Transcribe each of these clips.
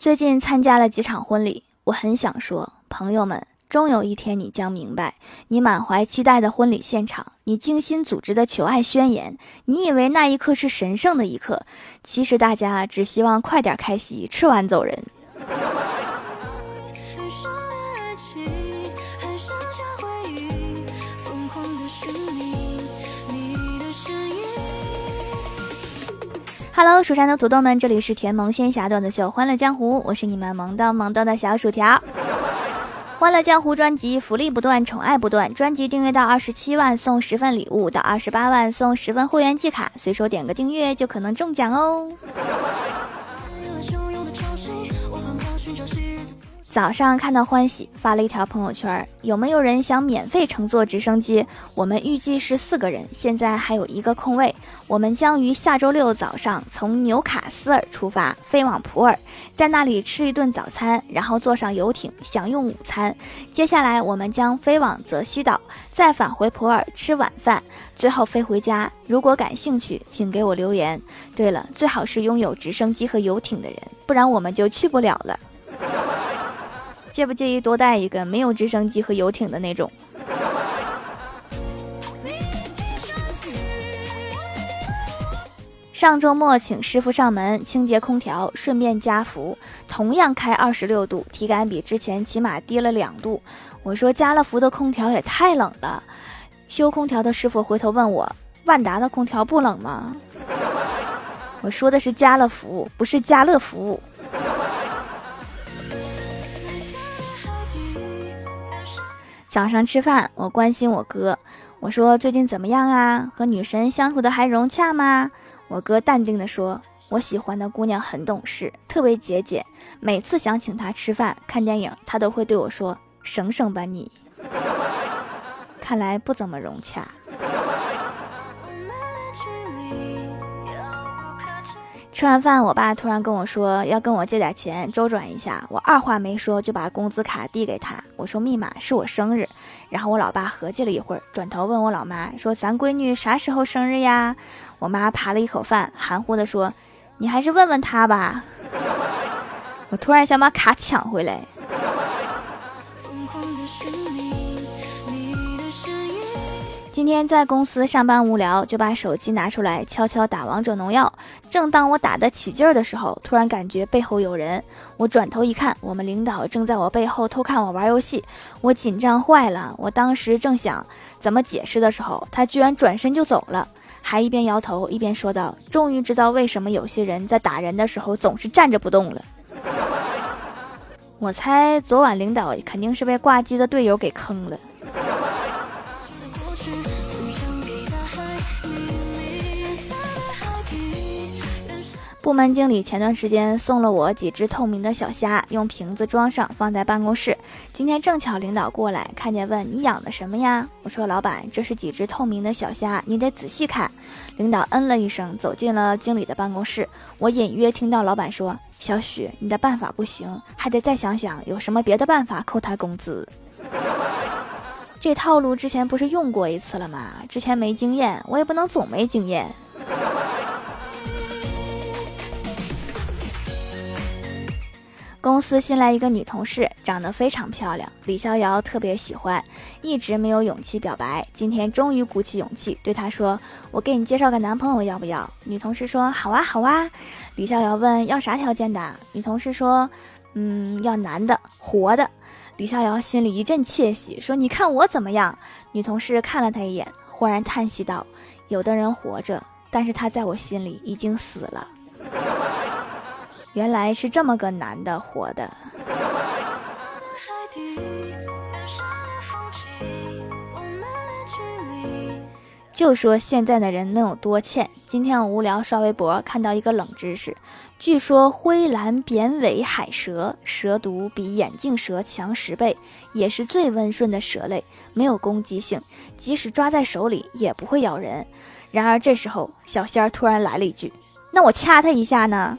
最近参加了几场婚礼，我很想说，朋友们，终有一天你将明白，你满怀期待的婚礼现场，你精心组织的求爱宣言，你以为那一刻是神圣的一刻，其实大家只希望快点开席，吃完走人。Hello，蜀山的土豆们，这里是甜萌仙侠段子秀《欢乐江湖》，我是你们萌到萌到的小薯条。《欢乐江湖》专辑福利不断，宠爱不断。专辑订阅到二十七万送十份礼物，到二十八万送十份会员季卡，随手点个订阅就可能中奖哦。早上看到欢喜发了一条朋友圈，有没有人想免费乘坐直升机？我们预计是四个人，现在还有一个空位。我们将于下周六早上从纽卡斯尔出发，飞往普洱，在那里吃一顿早餐，然后坐上游艇享用午餐。接下来我们将飞往泽西岛，再返回普洱吃晚饭，最后飞回家。如果感兴趣，请给我留言。对了，最好是拥有直升机和游艇的人，不然我们就去不了了。介不介意多带一个没有直升机和游艇的那种？上周末请师傅上门清洁空调，顺便加氟，同样开二十六度，体感比之前起码低了两度。我说加了氟的空调也太冷了。修空调的师傅回头问我：万达的空调不冷吗？我说的是加了氟，不是家乐福。早上吃饭，我关心我哥，我说最近怎么样啊？和女神相处的还融洽吗？我哥淡定的说，我喜欢的姑娘很懂事，特别节俭，每次想请她吃饭、看电影，她都会对我说省省吧你。看来不怎么融洽。吃完饭，我爸突然跟我说要跟我借点钱周转一下，我二话没说就把工资卡递给他，我说密码是我生日。然后我老爸合计了一会儿，转头问我老妈说：“咱闺女啥时候生日呀？”我妈扒了一口饭，含糊的说：“你还是问问她吧。” 我突然想把卡抢回来。今天在公司上班无聊，就把手机拿出来悄悄打王者荣耀。正当我打得起劲儿的时候，突然感觉背后有人。我转头一看，我们领导正在我背后偷看我玩游戏。我紧张坏了。我当时正想怎么解释的时候，他居然转身就走了，还一边摇头一边说道：“终于知道为什么有些人在打人的时候总是站着不动了。” 我猜昨晚领导肯定是被挂机的队友给坑了。部门经理前段时间送了我几只透明的小虾，用瓶子装上，放在办公室。今天正巧领导过来，看见问你养的什么呀？我说老板，这是几只透明的小虾，你得仔细看。领导嗯了一声，走进了经理的办公室。我隐约听到老板说：“小许，你的办法不行，还得再想想有什么别的办法扣他工资。”这套路之前不是用过一次了吗？之前没经验，我也不能总没经验。公司新来一个女同事，长得非常漂亮，李逍遥特别喜欢，一直没有勇气表白，今天终于鼓起勇气对她说：“我给你介绍个男朋友，要不要？”女同事说：“好啊，好啊。”李逍遥问：“要啥条件的？”女同事说：“嗯，要男的，活的。”李逍遥心里一阵窃喜，说：“你看我怎么样？”女同事看了他一眼，忽然叹息道：“有的人活着，但是他在我心里已经死了。”原来是这么个男的活的。就说现在的人能有多欠。今天我无聊刷微博，看到一个冷知识，据说灰蓝扁尾海蛇蛇毒比眼镜蛇强十倍，也是最温顺的蛇类，没有攻击性，即使抓在手里也不会咬人。然而这时候小仙儿突然来了一句：“那我掐他一下呢？”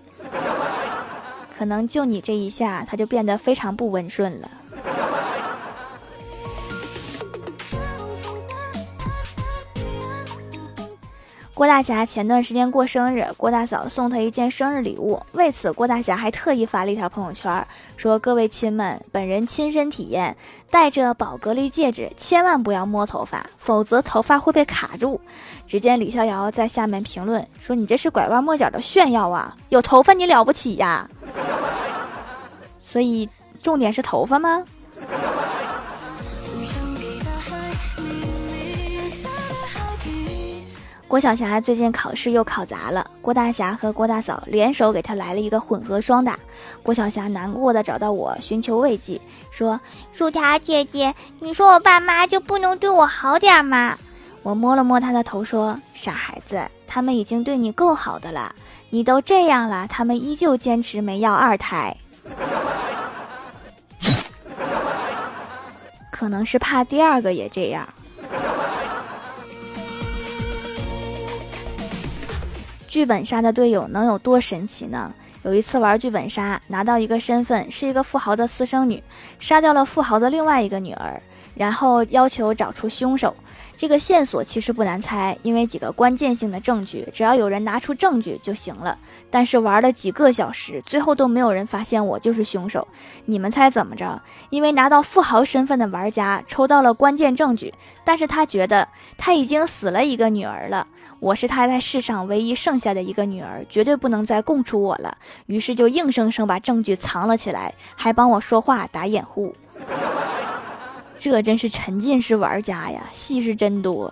可能就你这一下，他就变得非常不温顺了。郭大侠前段时间过生日，郭大嫂送他一件生日礼物。为此，郭大侠还特意发了一条朋友圈，说：“各位亲们，本人亲身体验，戴着宝格丽戒指千万不要摸头发，否则头发会被卡住。”只见李逍遥在下面评论说：“你这是拐弯抹角的炫耀啊！有头发你了不起呀？” 所以，重点是头发吗？郭晓霞最近考试又考砸了，郭大侠和郭大嫂联手给她来了一个混合双打。郭晓霞难过的找到我寻求慰藉，说：“薯条姐姐，你说我爸妈就不能对我好点吗？”我摸了摸她的头，说：“傻孩子，他们已经对你够好的了，你都这样了，他们依旧坚持没要二胎，可能是怕第二个也这样。”剧本杀的队友能有多神奇呢？有一次玩剧本杀，拿到一个身份是一个富豪的私生女，杀掉了富豪的另外一个女儿，然后要求找出凶手。这个线索其实不难猜，因为几个关键性的证据，只要有人拿出证据就行了。但是玩了几个小时，最后都没有人发现我就是凶手。你们猜怎么着？因为拿到富豪身份的玩家抽到了关键证据，但是他觉得他已经死了一个女儿了，我是他在世上唯一剩下的一个女儿，绝对不能再供出我了。于是就硬生生把证据藏了起来，还帮我说话打掩护。这真是沉浸式玩家呀，戏是真多。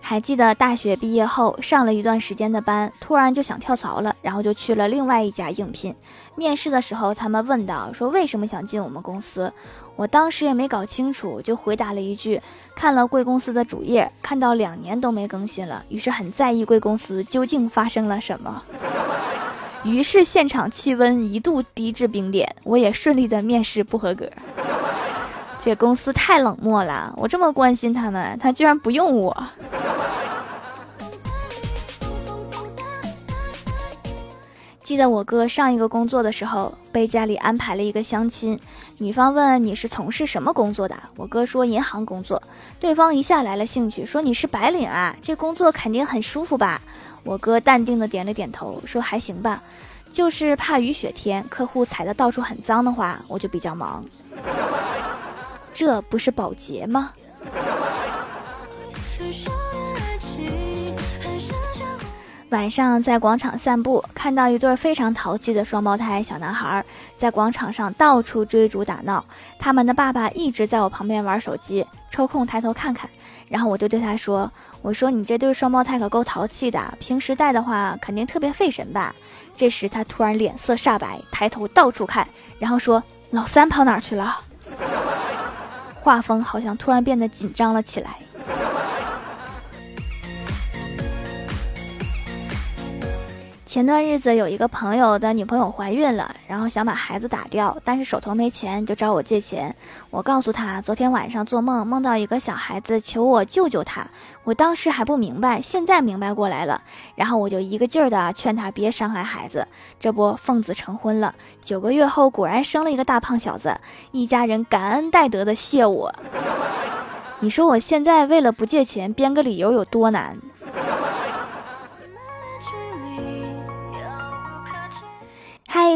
还记得大学毕业后上了一段时间的班，突然就想跳槽了，然后就去了另外一家应聘。面试的时候，他们问到说为什么想进我们公司，我当时也没搞清楚，就回答了一句：看了贵公司的主页，看到两年都没更新了，于是很在意贵公司究竟发生了什么。于是现场气温一度低至冰点，我也顺利的面试不合格。这公司太冷漠了，我这么关心他们，他居然不用我。记得我哥上一个工作的时候，被家里安排了一个相亲，女方问你是从事什么工作的，我哥说银行工作，对方一下来了兴趣，说你是白领啊，这工作肯定很舒服吧。我哥淡定的点了点头，说还行吧，就是怕雨雪天客户踩的到处很脏的话，我就比较忙。这不是保洁吗？晚上在广场散步，看到一对非常淘气的双胞胎小男孩在广场上到处追逐打闹，他们的爸爸一直在我旁边玩手机，抽空抬头看看。然后我就对他说：“我说你这对双胞胎可够淘气的，平时带的话肯定特别费神吧？”这时他突然脸色煞白，抬头到处看，然后说：“老三跑哪去了？” 画风好像突然变得紧张了起来。前段日子有一个朋友的女朋友怀孕了，然后想把孩子打掉，但是手头没钱，就找我借钱。我告诉他，昨天晚上做梦梦到一个小孩子求我救救他。我当时还不明白，现在明白过来了。然后我就一个劲儿的劝他别伤害孩子。这不，奉子成婚了。九个月后，果然生了一个大胖小子，一家人感恩戴德的谢我。你说我现在为了不借钱，编个理由有多难？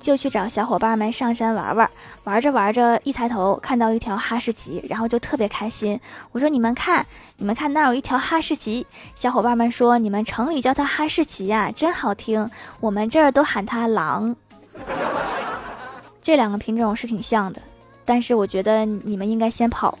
就去找小伙伴们上山玩玩，玩着玩着，一抬头看到一条哈士奇，然后就特别开心。我说：“你们看，你们看，那儿有一条哈士奇。”小伙伴们说：“你们城里叫它哈士奇呀，真好听。我们这儿都喊它狼。”这两个品种是挺像的，但是我觉得你们应该先跑。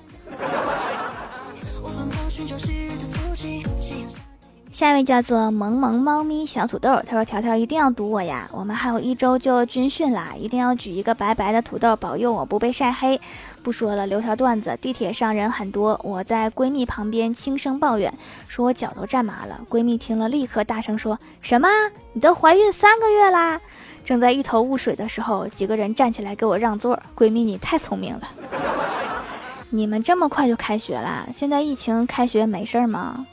下一位叫做萌萌猫咪小土豆，他说：“条条一定要堵我呀，我们还有一周就要军训啦，一定要举一个白白的土豆，保佑我不被晒黑。”不说了，留条段子。地铁上人很多，我在闺蜜旁边轻声抱怨，说我脚都站麻了。闺蜜听了，立刻大声说：“什么？你都怀孕三个月啦？”正在一头雾水的时候，几个人站起来给我让座。闺蜜，你太聪明了。你们这么快就开学啦？现在疫情开学没事儿吗？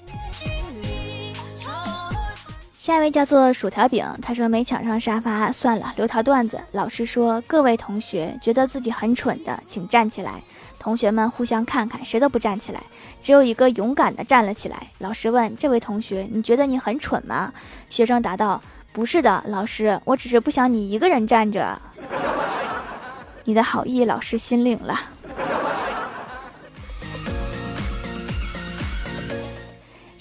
下一位叫做薯条饼，他说没抢上沙发，算了，留条段子。老师说，各位同学觉得自己很蠢的，请站起来。同学们互相看看，谁都不站起来，只有一个勇敢的站了起来。老师问这位同学，你觉得你很蠢吗？学生答道，不是的，老师，我只是不想你一个人站着。你的好意，老师心领了。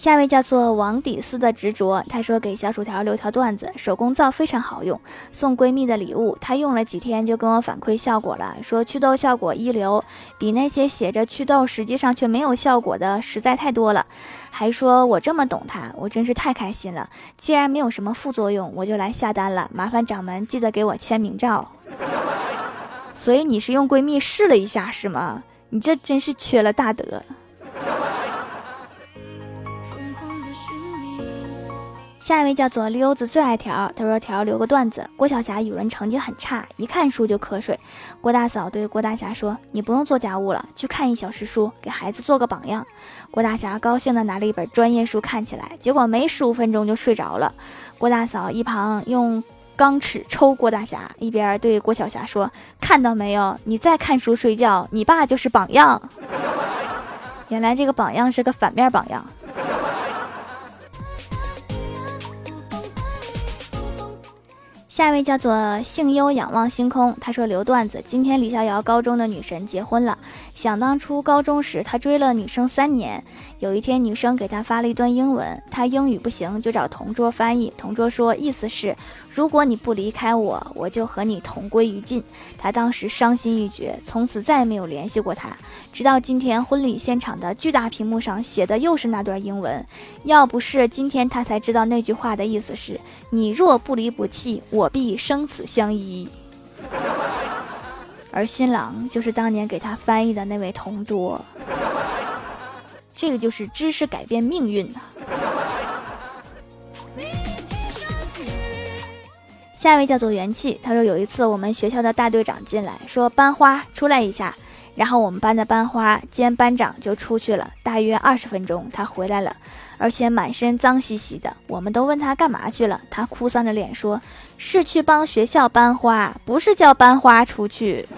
下一位叫做王底斯的执着，他说给小薯条留条段子，手工皂非常好用，送闺蜜的礼物，她用了几天就跟我反馈效果了，说祛痘效果一流，比那些写着祛痘实际上却没有效果的实在太多了，还说我这么懂她，我真是太开心了。既然没有什么副作用，我就来下单了，麻烦掌门记得给我签名照。所以你是用闺蜜试了一下是吗？你这真是缺了大德。下一位叫做溜子最爱条，他说条留个段子。郭晓霞语文成绩很差，一看书就瞌睡。郭大嫂对郭大侠说：“你不用做家务了，去看一小时书，给孩子做个榜样。”郭大侠高兴的拿了一本专业书看起来，结果没十五分钟就睡着了。郭大嫂一旁用钢尺抽郭大侠，一边对郭晓霞说：“看到没有？你再看书睡觉，你爸就是榜样。” 原来这个榜样是个反面榜样。下一位叫做幸优仰望星空，他说留段子。今天李逍遥高中的女神结婚了，想当初高中时他追了女生三年，有一天女生给他发了一段英文，他英语不行就找同桌翻译，同桌说意思是如果你不离开我，我就和你同归于尽。他当时伤心欲绝，从此再也没有联系过他，直到今天婚礼现场的巨大屏幕上写的又是那段英文，要不是今天他才知道那句话的意思是你若不离不弃我。必生死相依，而新郎就是当年给他翻译的那位同桌。这个就是知识改变命运呐。下一位叫做元气，他说有一次我们学校的大队长进来，说班花出来一下。然后我们班的班花兼班长就出去了，大约二十分钟，他回来了，而且满身脏兮兮的。我们都问他干嘛去了，他哭丧着脸说：“是去帮学校班花，不是叫班花出去。”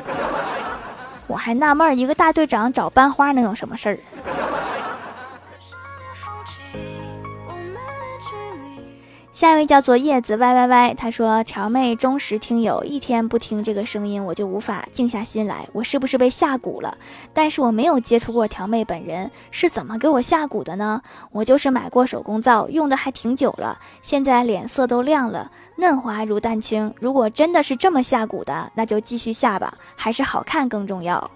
我还纳闷，一个大队长找班花能有什么事儿？下一位叫做叶子 Y Y Y，他说：“条妹忠实听友，一天不听这个声音，我就无法静下心来。我是不是被下蛊了？但是我没有接触过条妹本人，是怎么给我下蛊的呢？我就是买过手工皂，用的还挺久了，现在脸色都亮了，嫩滑如蛋清。如果真的是这么下蛊的，那就继续下吧，还是好看更重要。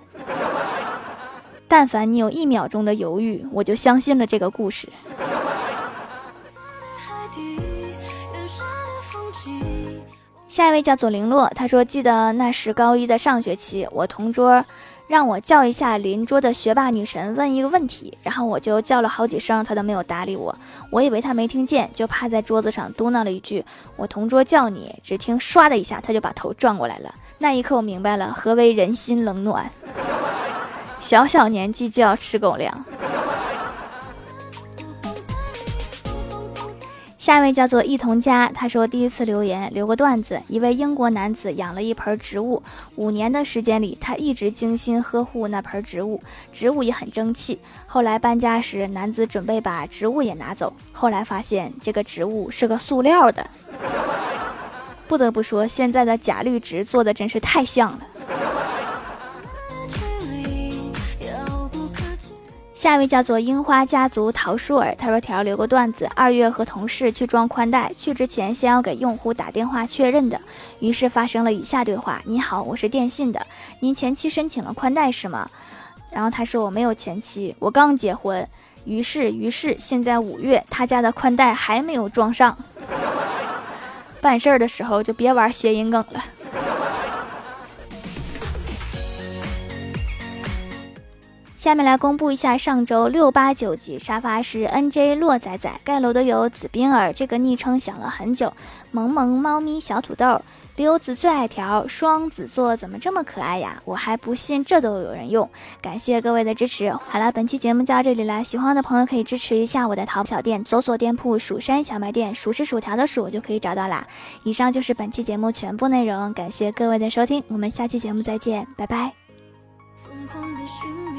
但凡你有一秒钟的犹豫，我就相信了这个故事。”下一位叫做零落，他说：“记得那时高一的上学期，我同桌让我叫一下邻桌的学霸女神，问一个问题，然后我就叫了好几声，他都没有搭理我。我以为他没听见，就趴在桌子上嘟囔了一句：‘我同桌叫你。’只听唰的一下，他就把头转过来了。那一刻，我明白了何为人心冷暖。小小年纪就要吃狗粮。”下一位叫做一同家，他说第一次留言留个段子。一位英国男子养了一盆植物，五年的时间里，他一直精心呵护那盆植物，植物也很争气。后来搬家时，男子准备把植物也拿走，后来发现这个植物是个塑料的。不得不说，现在的假绿植做的真是太像了。下一位叫做樱花家族陶舒尔，他说：“条留个段子，二月和同事去装宽带，去之前先要给用户打电话确认的，于是发生了以下对话：你好，我是电信的，您前期申请了宽带是吗？然后他说我没有前妻，我刚结婚。于是，于是现在五月，他家的宽带还没有装上。办事儿的时候就别玩谐音梗了。下面来公布一下上周六八九级沙发是 NJ 洛仔仔盖楼的有紫冰儿，这个昵称想了很久。萌萌猫咪小土豆，溜子最爱条双子座怎么这么可爱呀？我还不信这都有人用。感谢各位的支持。好了，本期节目就到这里了，喜欢的朋友可以支持一下我的淘宝小店，搜索店铺蜀山小卖店，数是薯条的数就可以找到啦。以上就是本期节目全部内容，感谢各位的收听，我们下期节目再见，拜拜。疯狂的寻。